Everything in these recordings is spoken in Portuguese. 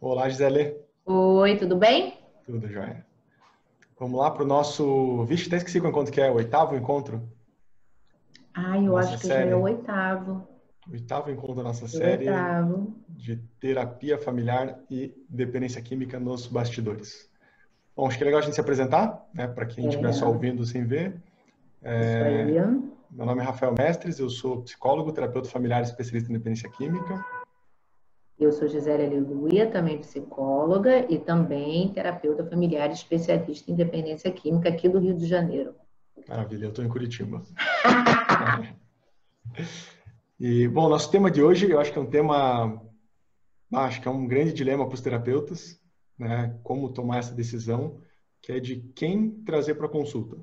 Olá, Gisele. Oi, tudo bem? Tudo jóia. Vamos lá para o nosso. Vixe, até esqueci qual encontro que é, o oitavo encontro? Ah, eu Nossa acho que série. já é o oitavo. Oitavo encontro da nossa série Oitavo. de terapia familiar e dependência química nos bastidores. Bom, acho que é legal a gente se apresentar, né? Para quem É. estiver só ouvindo sem ver. Aí. Meu nome é Rafael Mestres, eu sou psicólogo, terapeuta familiar e especialista em dependência química. Eu sou Gisele Aleluia, também psicóloga e também terapeuta familiar especialista em dependência química aqui do Rio de Janeiro. Maravilha, eu estou em Curitiba. E, bom, nosso tema de hoje, eu acho que é um tema, ah, acho que é um grande dilema para os terapeutas, né? Como tomar essa decisão, que é de quem trazer para consulta.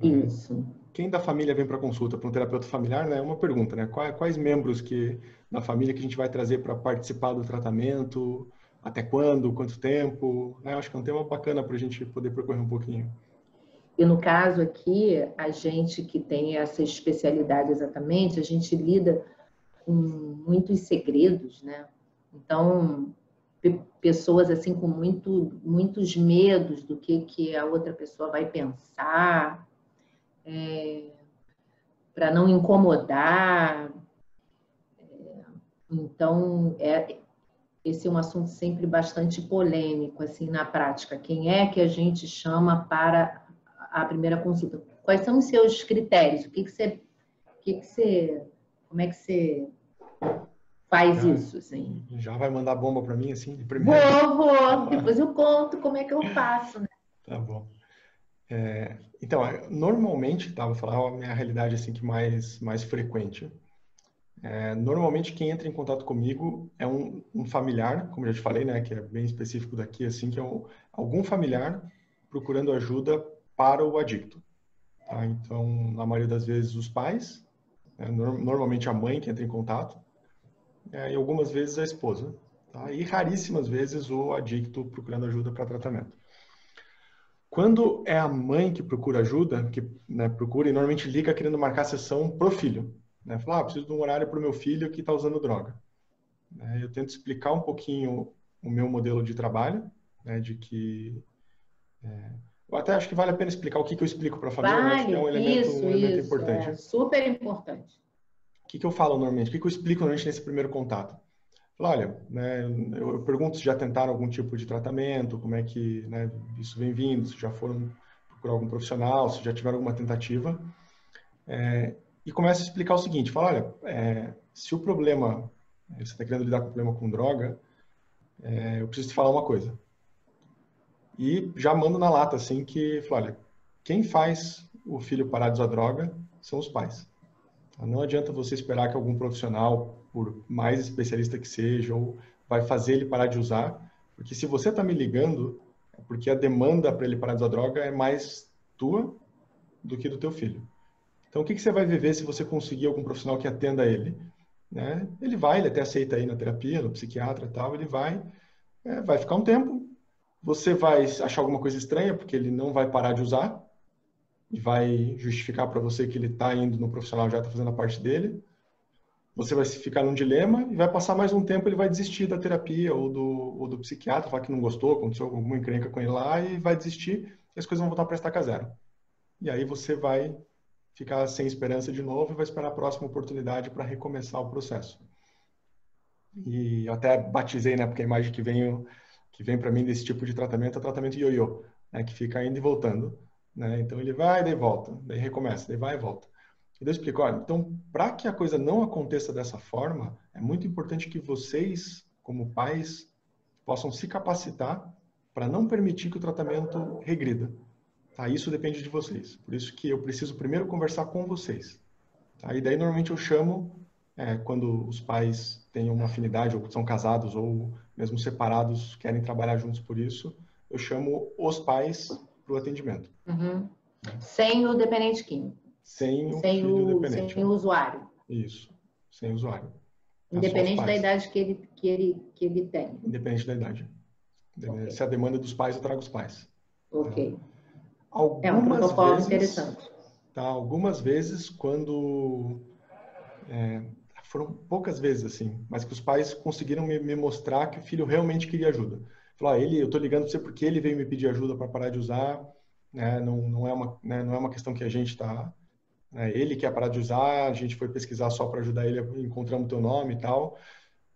Isso. Quem da família vem para consulta para um terapeuta familiar, né? É uma pergunta, né? Quais, quais membros que da família que a gente vai trazer para participar do tratamento? Até quando? Quanto tempo? Né? Acho que é um tema bacana para a gente poder percorrer um pouquinho. E no caso aqui, a gente que tem essa especialidade exatamente, a gente lida com muitos segredos, né? Então, pe- pessoas assim com muito, muitos medos do que, que a outra pessoa vai pensar, para não incomodar. É, então, é, esse é um assunto sempre bastante polêmico, assim, na prática. Quem é que a gente chama para a primeira consulta? Quais são os seus critérios? O que, que você, o que, que você, como é que você faz Ah. isso, assim? Já vai mandar bomba para mim, assim, de primeira? Vou, vou. Depois eu conto como é que eu faço, né? Tá bom. É, então, é, normalmente, tá, vou falar a minha realidade assim que mais mais frequente. É, normalmente quem entra em contato comigo é um, um familiar, como já te falei, né, que é bem específico daqui, assim, que é um- algum familiar procurando ajuda para o adicto. Tá? Então, na maioria das vezes os pais, né, nor- normalmente a mãe que entra em contato, é, e algumas vezes a esposa, tá? E raríssimas vezes o adicto procurando ajuda para tratamento. Quando é a mãe que procura ajuda, que né, procura e normalmente liga querendo marcar sessão pro filho, né? Fala, ah, preciso de um horário para o meu filho que está usando droga. Né, Eu tento explicar um pouquinho o meu modelo de trabalho, né, de que é, eu até acho que vale a pena explicar o que, que eu explico para a família, eu acho que é um Vale, elemento, isso, um elemento isso. importante. É super importante. O que, que eu falo normalmente? O que, que eu explico normalmente nesse primeiro contato? Olha, né, eu, eu pergunto se já tentaram algum tipo de tratamento, como é que né, isso vem vindo, se já foram procurar algum profissional, se já tiveram alguma tentativa. É, e começo a explicar o seguinte, falo, olha, é, se o problema, você está querendo lidar com o problema com droga, é, eu preciso te falar uma coisa. E já mando na lata, assim, que, falo, olha, quem faz o filho parar de usar droga são os pais. Tá? Não adianta você esperar que algum profissional, por mais especialista que seja, ou vai fazer ele parar de usar, porque se você está me ligando, é porque a demanda para ele parar de usar droga é mais tua do que do teu filho. Então, o que, que você vai viver se você conseguir algum profissional que atenda ele? Né? Ele vai, ele até aceita aí na terapia, no psiquiatra e tal, ele vai, é, vai ficar um tempo, você vai achar alguma coisa estranha, porque ele não vai parar de usar, vai justificar para você que ele está indo no profissional, já está fazendo a parte dele. Você vai ficar num dilema e vai passar mais um tempo, ele vai desistir da terapia ou do, ou do psiquiatra, falar que não gostou, aconteceu alguma encrenca com ele lá e vai desistir e as coisas vão voltar para estaca zero. E aí você vai ficar sem esperança de novo e vai esperar a próxima oportunidade para recomeçar o processo. E eu até batizei, né, porque a imagem que vem, que vem para mim desse tipo de tratamento é o tratamento ioiô, né, que fica indo e voltando. Né? Então ele vai, daí volta, daí recomeça, daí vai e volta. E eu explico, olha, então para que a coisa não aconteça dessa forma, é muito importante que vocês, como pais, possam se capacitar para não permitir que o tratamento regrida. Tá? Isso depende de vocês. Por isso que eu preciso primeiro conversar com vocês. Tá? E daí normalmente eu chamo, é, quando os pais têm uma afinidade, ou são casados, ou mesmo separados, querem trabalhar juntos por isso, eu chamo os pais para o atendimento. Uhum. Sem o dependente químico. Sem o sem, o, dependente. sem o usuário. Isso, sem usuário. Só os Independente da idade que ele, que ele, que ele tem. Independente da idade. Ok. Se a demanda dos pais, eu trago os pais. Ok. Algumas É um protocolo vezes, interessante. Tá, algumas vezes, quando é, foram poucas vezes assim, mas que os pais conseguiram me, me mostrar que o filho realmente queria ajuda. Falou, ah, ele, eu tô ligando para você porque ele veio me pedir ajuda para parar de usar, né? Não, não é uma, né? não é uma questão que a gente está né? Ele quer parar de usar, a gente foi pesquisar só para ajudar ele, encontramos teu nome e tal.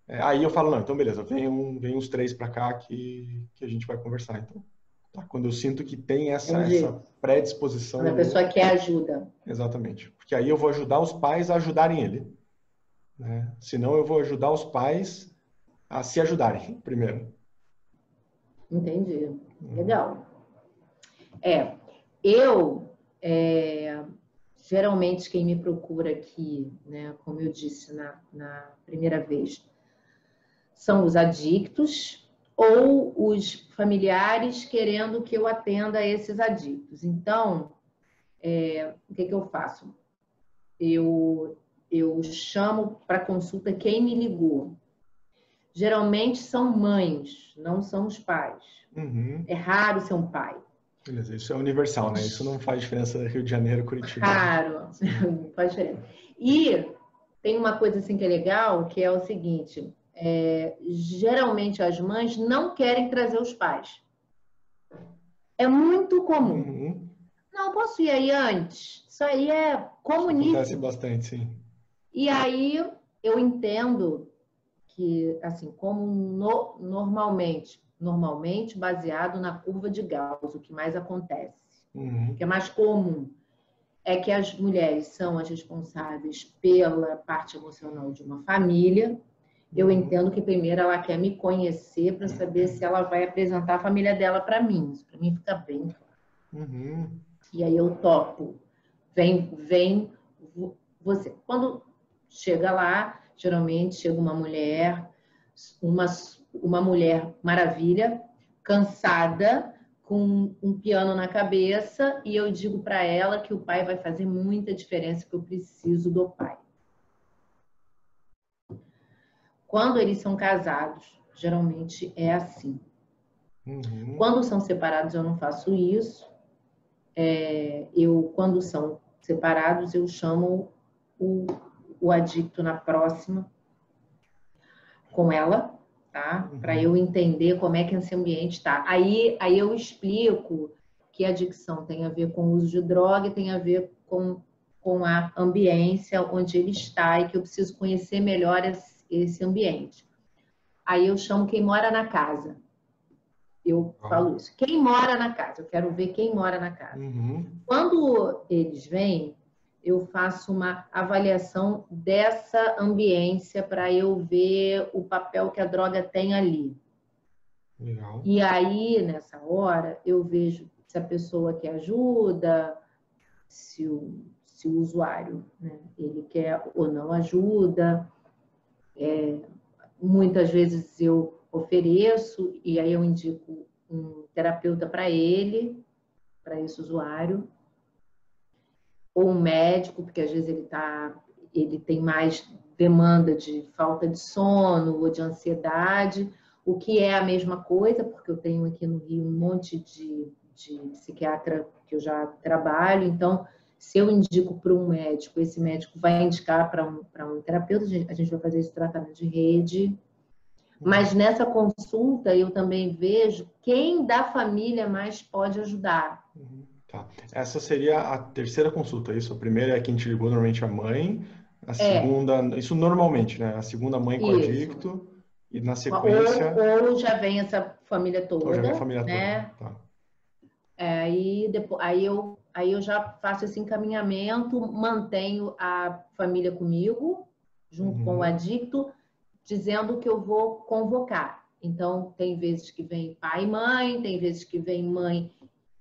É, aí eu falo, não, então beleza, vem, um, vem uns três para cá que, que a gente vai conversar. Então, tá? quando eu sinto que tem essa, essa predisposição. Quando a pessoa eu... quer ajuda. Exatamente. Porque aí eu vou ajudar os pais a ajudarem ele. Né? Senão eu vou ajudar os pais a se ajudarem primeiro. Entendi. Uhum. Legal. É, eu é, geralmente quem me procura aqui, né, como eu disse na, na primeira vez, são os adictos ou os familiares querendo que eu atenda esses adictos. Então, é, o que, que eu faço? Eu, eu chamo para consulta quem me ligou. Geralmente são mães, não são os pais. Uhum. É raro ser um pai. Beleza, isso é universal, né? Isso não faz diferença Rio de Janeiro, Curitiba. Claro, não faz diferença. E tem uma coisa assim que é legal, que é o seguinte: é, geralmente as mães não querem trazer os pais. É muito comum. Uhum. Não, posso ir aí antes. Isso aí é comunismo. Acontece bastante, sim. E aí eu entendo que, assim, como no, normalmente normalmente baseado na curva de Gauss, o que mais acontece, uhum. o que é mais comum é que as mulheres são as responsáveis pela parte emocional de uma família. Eu uhum. entendo que primeiro ela quer me conhecer para saber se ela vai apresentar a família dela para mim. Isso para mim fica bem claro. Uhum. E aí eu topo. Vem, vem você. Quando chega lá, geralmente chega uma mulher, uma uma mulher maravilha, cansada, com um piano na cabeça, e eu digo para ela que o pai vai fazer muita diferença, que eu preciso do pai. Quando eles são casados, geralmente é assim. Uhum. Quando são separados, eu não faço isso. É, eu, quando são separados, eu chamo o, o adicto na próxima com ela tá? Uhum. Para eu entender como é que esse ambiente está. Aí, aí eu explico que a adicção tem a ver com o uso de droga tem a ver com, com a ambiência onde ele está e que eu preciso conhecer melhor esse, esse ambiente. Aí eu chamo quem mora na casa. Eu falo isso. Quem mora na casa? Eu quero ver quem mora na casa. Uhum. Quando eles vêm, eu faço uma avaliação dessa ambiência para eu ver o papel que a droga tem ali. Legal. E aí, nessa hora, eu vejo se a pessoa quer ajuda, se o, se o usuário né, ele quer ou não ajuda. É, muitas vezes eu ofereço e aí eu indico um terapeuta para ele, para esse usuário ou um médico, porque às vezes ele tá, ele tem mais demanda de falta de sono ou de ansiedade, o que é a mesma coisa, porque eu tenho aqui no Rio um monte de, de psiquiatra que eu já trabalho, então se eu indico para um médico, esse médico vai indicar para um, um terapeuta, a gente vai fazer esse tratamento de rede. Mas nessa consulta eu também vejo quem da família mais pode ajudar. Tá. Essa seria a terceira consulta, isso? A primeira é quem te ligou, normalmente a mãe. A é. segunda, isso normalmente, né? A segunda mãe com isso. adicto. E na sequência. Ou, ou, já vem essa família toda. Ou já vem a família né? toda. Tá. É, aí, depois, aí, eu, aí eu já faço esse encaminhamento, mantenho a família comigo, junto uhum. com o adicto, dizendo que eu vou convocar. Então, tem vezes que vem pai e mãe, tem vezes que vem mãe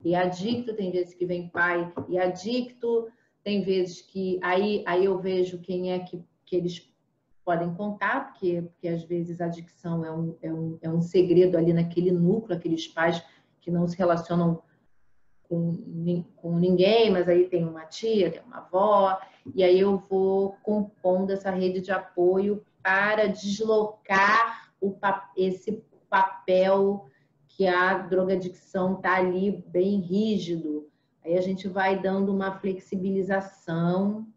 e adicto, tem vezes que vem pai e adicto, tem vezes que aí, aí eu vejo quem é que, que eles podem contar, porque, porque às vezes a adicção é um, é, um, é um segredo ali naquele núcleo, aqueles pais que não se relacionam com, com ninguém, mas aí tem uma tia, tem uma avó, e aí eu vou compondo essa rede de apoio para deslocar o, esse papel que a drogadicção está ali bem rígido. Aí a gente vai dando uma flexibilização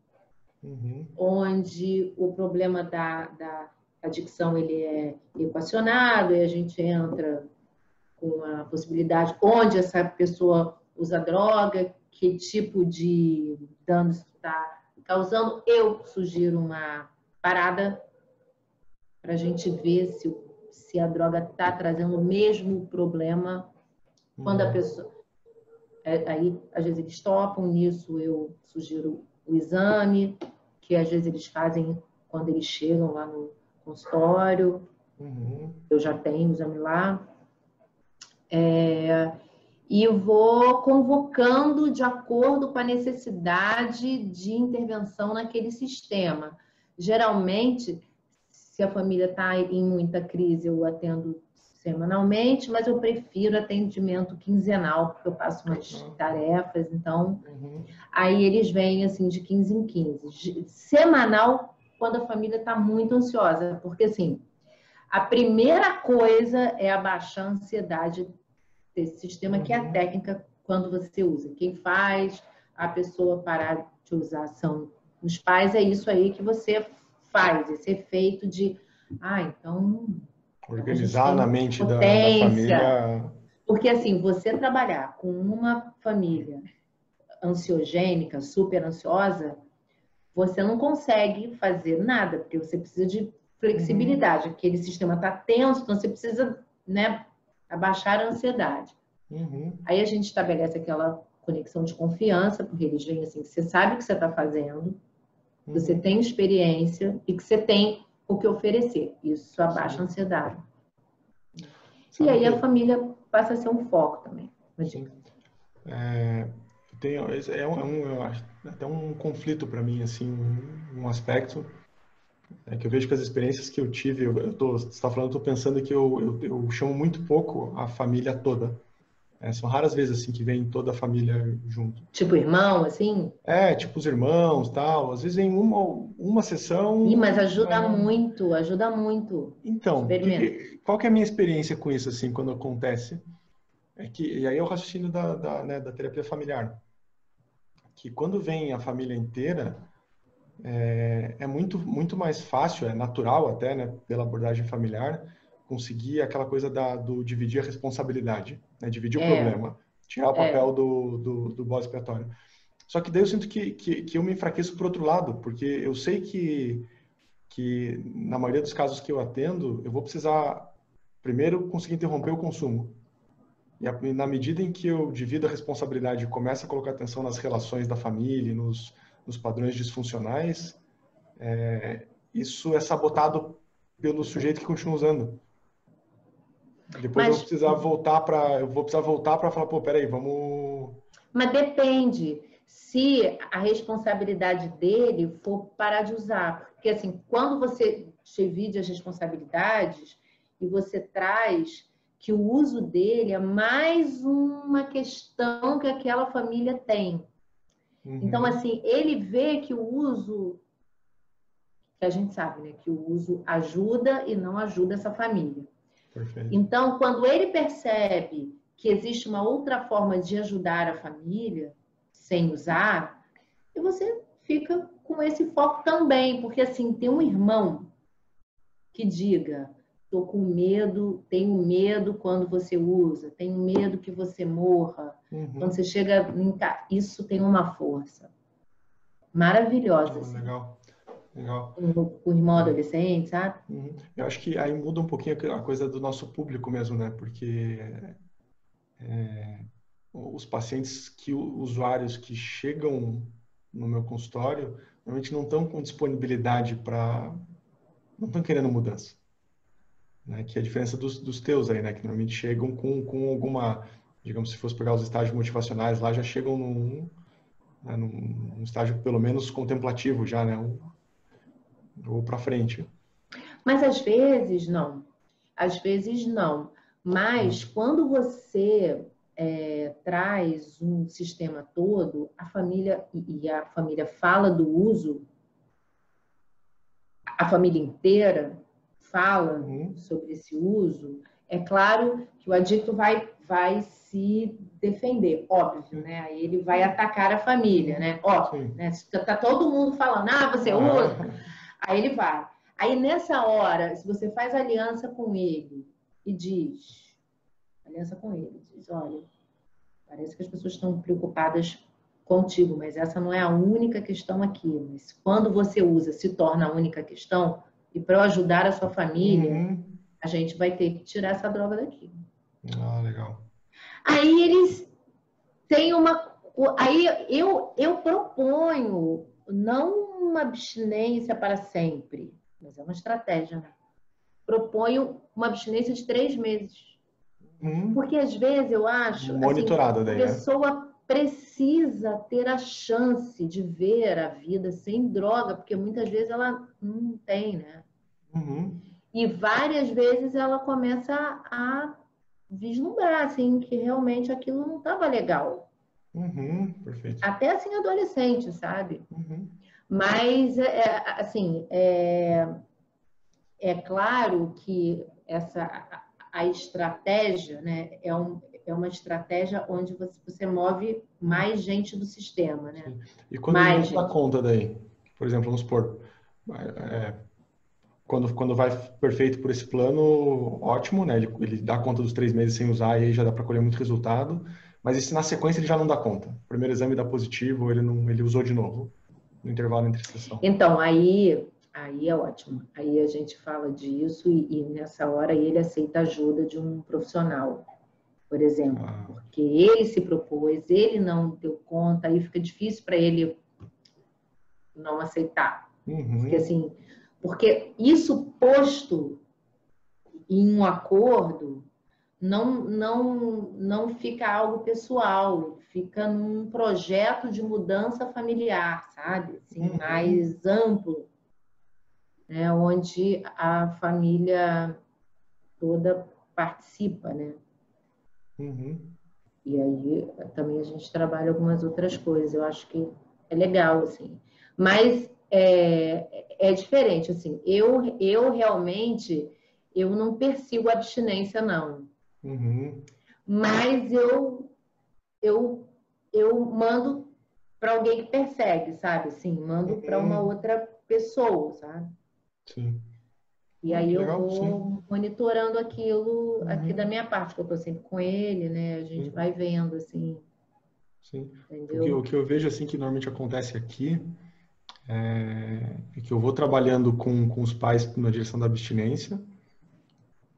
uhum. onde o problema da, da adicção ele é equacionado e a gente entra com a possibilidade onde essa pessoa usa droga, que tipo de dano está causando. Eu sugiro uma parada para a gente ver se, se a droga está trazendo o mesmo problema quando a uhum. pessoa. É, aí, às vezes, eles topam nisso, eu sugiro o exame, que às vezes eles fazem quando eles chegam lá no consultório. Uhum. Eu já tenho o exame lá. É, e vou convocando de acordo com a necessidade de intervenção naquele sistema. Geralmente, se a família está em muita crise, eu atendo semanalmente, mas eu prefiro atendimento quinzenal, porque eu passo umas uhum. tarefas, então uhum. aí eles vêm assim de 15 em 15. Semanal, quando a família está muito ansiosa, porque assim, a primeira coisa é abaixar a ansiedade desse sistema, uhum. que é a uhum. técnica quando você usa. Quem faz a pessoa parar de usar são os pais, é isso aí que você faz, esse efeito de, ah, então Organizar na mente da, da, família. Porque, assim, você trabalhar com uma família ansiogênica, super ansiosa, você não consegue fazer nada, porque você precisa de flexibilidade. Uhum. Aquele sistema está tenso, então você precisa né, abaixar a ansiedade. Uhum. Aí a gente estabelece aquela conexão de confiança, porque eles vêm assim, você sabe o que você está fazendo, uhum. você tem experiência e que você tem o que oferecer. Isso abaixa a ansiedade. Sabe e aí que... a família passa a ser um foco também. É, tem, é, um, é um, até um conflito para mim, assim, um aspecto é que eu vejo que as experiências que eu tive, eu, eu tô, você está falando, eu estou pensando que eu, eu, eu chamo muito pouco a família toda. É, são raras vezes assim que vem toda a família junto. Tipo irmão, assim? É, tipo os irmãos, tal. Às vezes vem uma uma sessão. Ih, mas ajuda é... muito, ajuda muito. Então, que, qual que é a minha experiência com isso assim quando acontece? É que e aí é o raciocínio da da, né, da terapia familiar, que quando vem a família inteira é, é muito muito mais fácil, é natural até, né, pela abordagem familiar conseguir aquela coisa da, do dividir a responsabilidade, né? dividir é. o problema, tirar o é. papel é. do, do, do bode expiatório. Só que daí eu sinto que, que, que eu me enfraqueço por outro lado, porque eu sei que, que na maioria dos casos que eu atendo, eu vou precisar primeiro conseguir interromper o consumo. E na medida em que eu divido a responsabilidade e começo a colocar atenção nas relações da família, nos, nos padrões disfuncionais, é, isso é sabotado pelo sujeito que continua usando. Depois Mas, eu vou precisar voltar para, eu vou precisar voltar para falar, pô, peraí, vamos. Mas depende. Se a responsabilidade dele for parar de usar, porque assim, quando você divide as responsabilidades e você traz que o uso dele é mais uma questão que aquela família tem. Uhum. Então, assim, ele vê que o uso, que a gente sabe, né, que o uso ajuda e não ajuda essa família. Perfeito. Então, quando ele percebe que existe uma outra forma de ajudar a família sem usar, e você fica com esse foco também, porque assim, tem um irmão que diga, tô com medo, tenho medo quando você usa, tenho medo que você morra. Uhum. Quando você chega isso tem uma força maravilhosa. Oh, assim. Legal. Legal. Com o irmão adolescente, sabe? Uhum. Eu acho que aí muda um pouquinho a coisa do nosso público mesmo, né? Porque é, os pacientes que usuários que chegam no meu consultório normalmente não estão com disponibilidade para não estão querendo mudança né que é a diferença dos, dos teus aí né que normalmente chegam com, com alguma digamos se fosse pegar os estágios motivacionais lá já chegam num, né, num estágio pelo menos contemplativo já né um, ou para frente. Mas às vezes não. Às vezes não. Mas hum. quando você é, traz um sistema todo, a família e a família fala do uso, a família inteira fala uhum. sobre esse uso, é claro que o adicto vai, vai se defender, óbvio, né? Aí ele vai atacar a família, né? Ó, né? tá todo mundo falando, ah, você ah. usa. Aí ele vai. Aí nessa hora, se você faz aliança com ele e diz, aliança com ele, diz, olha, parece que as pessoas estão preocupadas contigo, mas essa não é a única questão aqui. Mas quando você usa, se torna a única questão, e para ajudar a sua família, uhum. a gente vai ter que tirar essa droga daqui. Ah, legal. Aí eles têm uma. Aí eu, eu proponho não uma abstinência para sempre, mas é uma estratégia, né? Proponho uma abstinência de três meses. Hum. Porque às vezes eu acho. Monitorada assim, daí. A né? pessoa né? precisa ter a chance de ver a vida sem droga, porque muitas vezes ela não tem, né? Uhum. E várias vezes ela começa a vislumbrar, assim, que realmente aquilo não estava legal. Uhum, perfeito. Até assim, adolescente, sabe? Uhum. Mas, é, é, assim, é, é claro que essa a estratégia, né, é, um, é uma estratégia onde você, você move mais gente do sistema, né? Sim. E quando mais não dá conta daí, por exemplo, vamos supor, é, quando, quando vai perfeito por esse plano, ótimo, né? Ele, ele dá conta dos três meses sem usar e aí já dá para colher muito resultado. Mas e se na sequência ele já não dá conta? O primeiro exame dá positivo, ele não, ele usou de novo no intervalo entre sessão. Então aí, aí é ótimo. Aí a gente fala disso e, e nessa hora ele aceita a ajuda de um profissional, por exemplo, ah. porque ele se propôs, ele não deu conta, aí fica difícil para ele não aceitar, uhum. porque assim porque isso posto em um acordo não, não, não fica algo pessoal, fica num projeto de mudança familiar, sabe? Assim, uhum. Mais amplo, né? onde a família toda participa, né? Uhum. E aí também a gente trabalha algumas outras coisas. Eu acho que é legal, assim. Mas é, é diferente, assim, eu, eu realmente, eu não persigo abstinência, não. Uhum. Mas eu, eu, eu mando para alguém que persegue, sabe? Assim, mando uhum. para uma outra pessoa, sabe? Sim. E aí eu vou sim. monitorando aquilo uhum. aqui da minha parte, que eu estou sempre com ele, né? A gente sim. vai vendo, assim. Sim. O que, o que eu vejo, assim, que normalmente acontece aqui é, é, que eu vou trabalhando com, com os pais na direção da abstinência.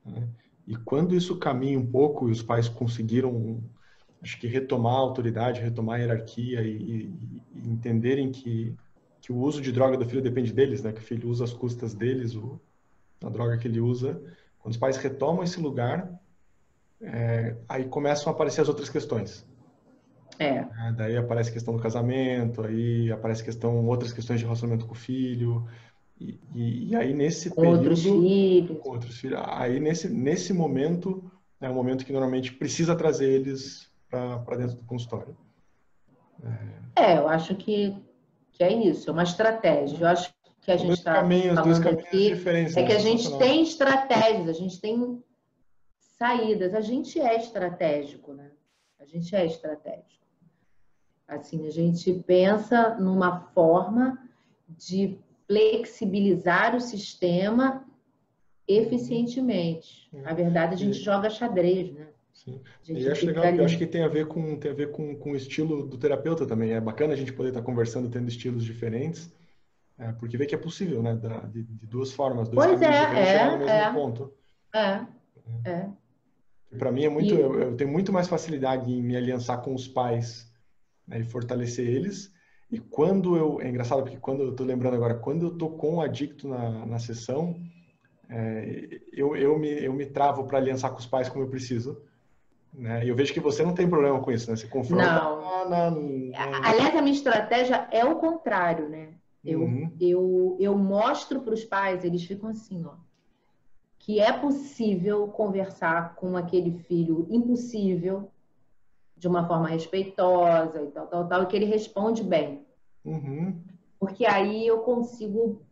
Né? E quando isso caminha um pouco e os pais conseguiram, acho que retomar a autoridade, retomar a hierarquia e, e, entenderem que, que o uso de droga do filho depende deles, né? Que o filho usa as custas deles, o, a droga que ele usa. Quando os pais retomam esse lugar, é, aí começam a aparecer as outras questões. É. é. Daí aparece a questão do casamento, aí aparece questão, outras questões de relacionamento com o filho. E, e, e aí nesse com período... Outros filhos. Com outros filhos. Aí nesse, nesse momento, é o momento que normalmente precisa trazer eles para dentro do consultório. É, é eu acho que, que é isso, é uma estratégia. Eu acho que a gente está falando aqui é que a né? gente tem estratégias, a gente tem saídas, a gente é estratégico, né? A gente é estratégico. Assim, a gente pensa numa forma de flexibilizar o sistema eficientemente. Na verdade, a gente e... joga xadrez, né? Sim. E acho legal, eu acho que tem a ver com tem a ver com, com o estilo do terapeuta também. É bacana a gente poder estar conversando tendo estilos diferentes, é, porque vê que é possível, né? De, de duas formas, dois pois é, é, no mesmo é, ponto. É, é. Para mim é muito, e... eu, eu tenho muito mais facilidade em me aliançar com os pais né, e fortalecer eles. E quando eu. É engraçado, porque quando eu estou lembrando agora, quando eu estou com o adicto na, na sessão, é, eu, eu, me, eu me travo para aliançar com os pais como eu preciso. Né? E eu vejo que você não tem problema com isso, né? Você confronta. Não. Na, na... Aliás, a minha estratégia é o contrário, né? Eu, uhum. eu, eu mostro para os pais, eles ficam assim, ó. Que é possível conversar com aquele filho impossível, de uma forma respeitosa e tal, tal, tal, e que ele responde bem. Uhum. Porque aí eu consigo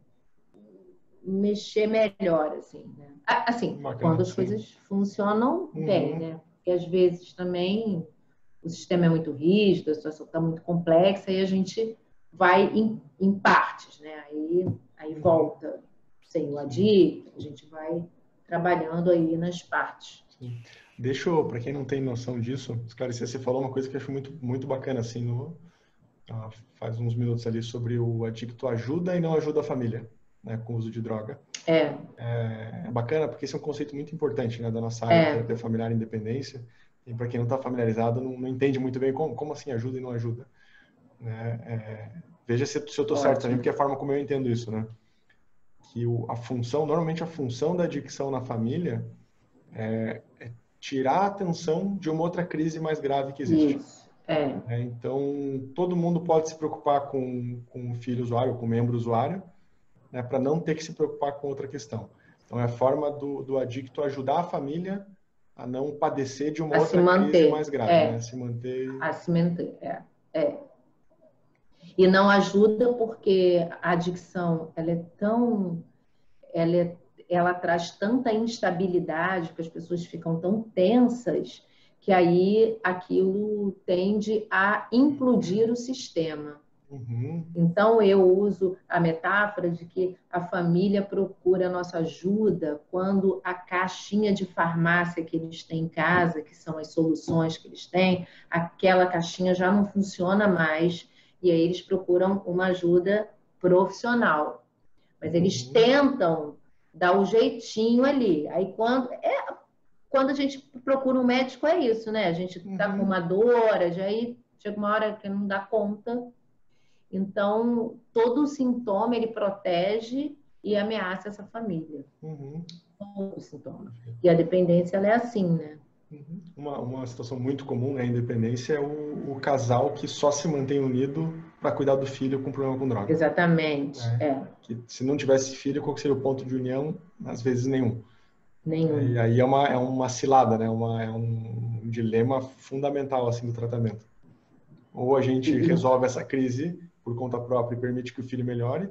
mexer melhor, assim, né? Assim, Bacana, quando as sim. coisas funcionam uhum. bem, né? porque às vezes também o sistema é muito rígido, a situação está muito complexa e a gente vai em, em partes, né? Aí, aí volta sem o ADI, a gente vai trabalhando aí nas partes. Deixa eu, para quem não tem noção disso, esclarecer, você falou uma coisa que eu acho muito, muito bacana, assim, no, ah, faz uns minutos ali, sobre o adicto ajuda e não ajuda a família, né, com o uso de droga. É. É, é bacana, porque esse é um conceito muito importante, né, da nossa área, é. familiar e independência, e para quem não está familiarizado, não, não, entende muito bem como, como assim ajuda e não ajuda. Né? É, veja se, se eu estou certo também, porque é a forma como eu entendo isso, né? Que o, a função, normalmente a função da adicção na família é, é tirar a atenção de uma outra crise mais grave que existe. Isso. É. é. então, todo mundo pode se preocupar com, com o filho usuário, com o membro usuário, né, para não ter que se preocupar com outra questão. Então, é a forma do, do adicto ajudar a família a não padecer de uma a outra crise mais grave, é. né? A se manter. A se manter, é. é. E não ajuda porque a adicção ela é tão. Ela, é, ela traz tanta instabilidade, que as pessoas ficam tão tensas, que aí aquilo tende a implodir o sistema. Uhum. Então, eu uso a metáfora de que a família procura a nossa ajuda quando a caixinha de farmácia que eles têm em casa, que são as soluções que eles têm, aquela caixinha já não funciona mais e aí eles procuram uma ajuda profissional. Mas eles uhum. tentam dar o jeitinho ali. Aí, quando. É, quando a gente procura um médico, é isso, né? A gente tá com uhum. uma dor, aí chega uma hora que não dá conta então, todo sintoma ele protege e ameaça essa família. Uhum. Todo sintoma. E a dependência ela é assim, né? Uhum. Uma, uma situação muito comum na né, independência é o, o, casal que só se mantém unido para cuidar do filho com problema com droga. Exatamente, é. é. Que se não tivesse filho, qual seria o ponto de união? Às vezes nenhum. Nenhum. E aí é uma, é uma cilada, né? Uma, é um dilema fundamental assim do tratamento. Ou a gente uhum. resolve essa crise por conta própria e permite que o filho melhore,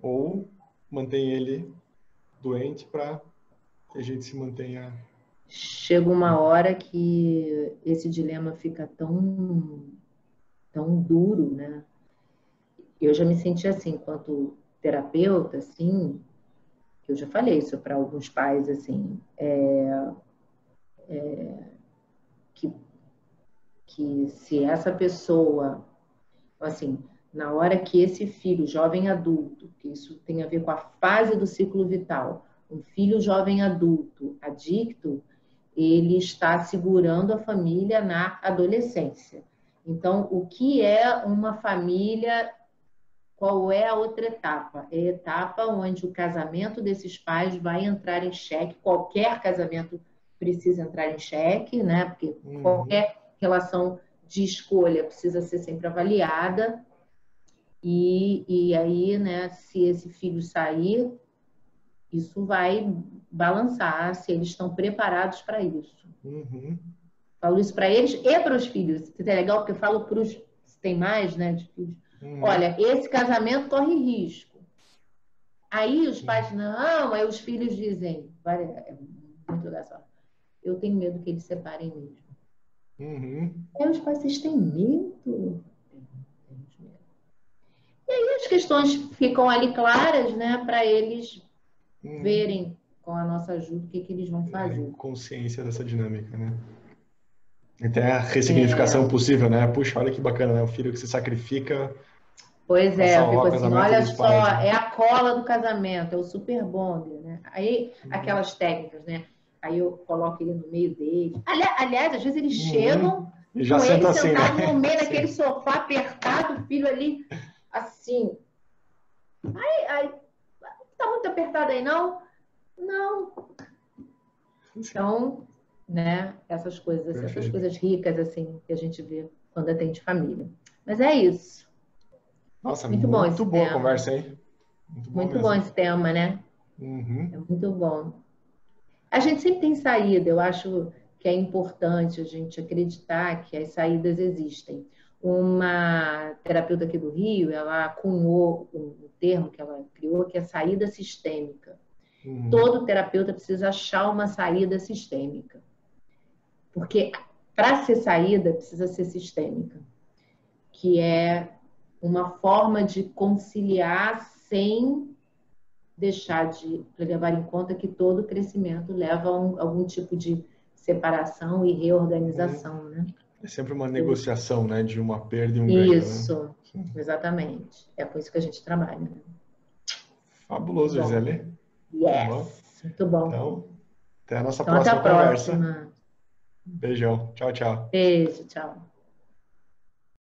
ou mantém ele doente para que a gente se mantenha. Chega uma hora que esse dilema fica tão, tão duro, né? Eu já me senti assim, enquanto terapeuta, assim, eu já falei isso para alguns pais, assim, é, é, que, que se essa pessoa, assim, na hora que esse filho, jovem adulto, que isso tem a ver com a fase do ciclo vital, um filho jovem adulto adicto, ele está segurando a família na adolescência. Então, o que é uma família? Qual é a outra etapa? É a etapa onde o casamento desses pais vai entrar em xeque. Qualquer casamento precisa entrar em xeque, né? Porque uhum. qualquer relação de escolha precisa ser sempre avaliada e, e aí, né, se esse filho sair, isso vai balançar se eles estão preparados para isso. Uhum. Falo isso para eles e para os filhos. Isso é legal porque eu falo para os. Tem mais, né? De filhos. Uhum. Olha, esse casamento corre risco. Aí os pais, não, aí os filhos dizem, é muito legal. Eu tenho medo que eles separem mesmo. Uhum. Aí os pais, vocês têm medo? E aí as questões ficam ali claras, né, para eles hum. verem com a nossa ajuda o que, que eles vão fazer. Consciência dessa dinâmica, né? E tem a ressignificação é. possível, né? Puxa, olha que bacana, né? O filho que se sacrifica. Pois é, eu fico assim, olha só, pais, né? é a cola do casamento, é o super bonder, né? Aí, uhum. aquelas técnicas, né? Aí eu coloco ele no meio dele. Aliás, às vezes eles uhum. chegam e já com ele assim, sentado né? no meio daquele sofá apertado, o filho ali assim. Aí, aí, tá muito apertado aí, não? Não. Então, né, essas coisas, Perfeito. essas coisas ricas, assim, que a gente vê quando atende família. Mas é isso. Nossa, muito, muito bom esse boa tema. conversa, hein? Muito, bom, muito bom, esse tema, né? Uhum. É muito bom. A gente sempre tem saída, eu acho que é importante a gente acreditar que as saídas existem uma terapeuta aqui do Rio, ela cunhou um termo que ela criou, que é saída sistêmica. Uhum. Todo terapeuta precisa achar uma saída sistêmica. Porque para ser saída precisa ser sistêmica, que é uma forma de conciliar sem deixar de levar em conta que todo crescimento leva a um, algum tipo de separação e reorganização, né? É sempre uma negociação, né, de uma perda e um ganho. Né? Isso, né? exatamente. É por isso que a gente trabalha. Né? Fabuloso, Gisele. Yes, muito bom. Então, até a nossa então, próxima até a conversa. Beijão. Tchau, tchau. Beijo, tchau.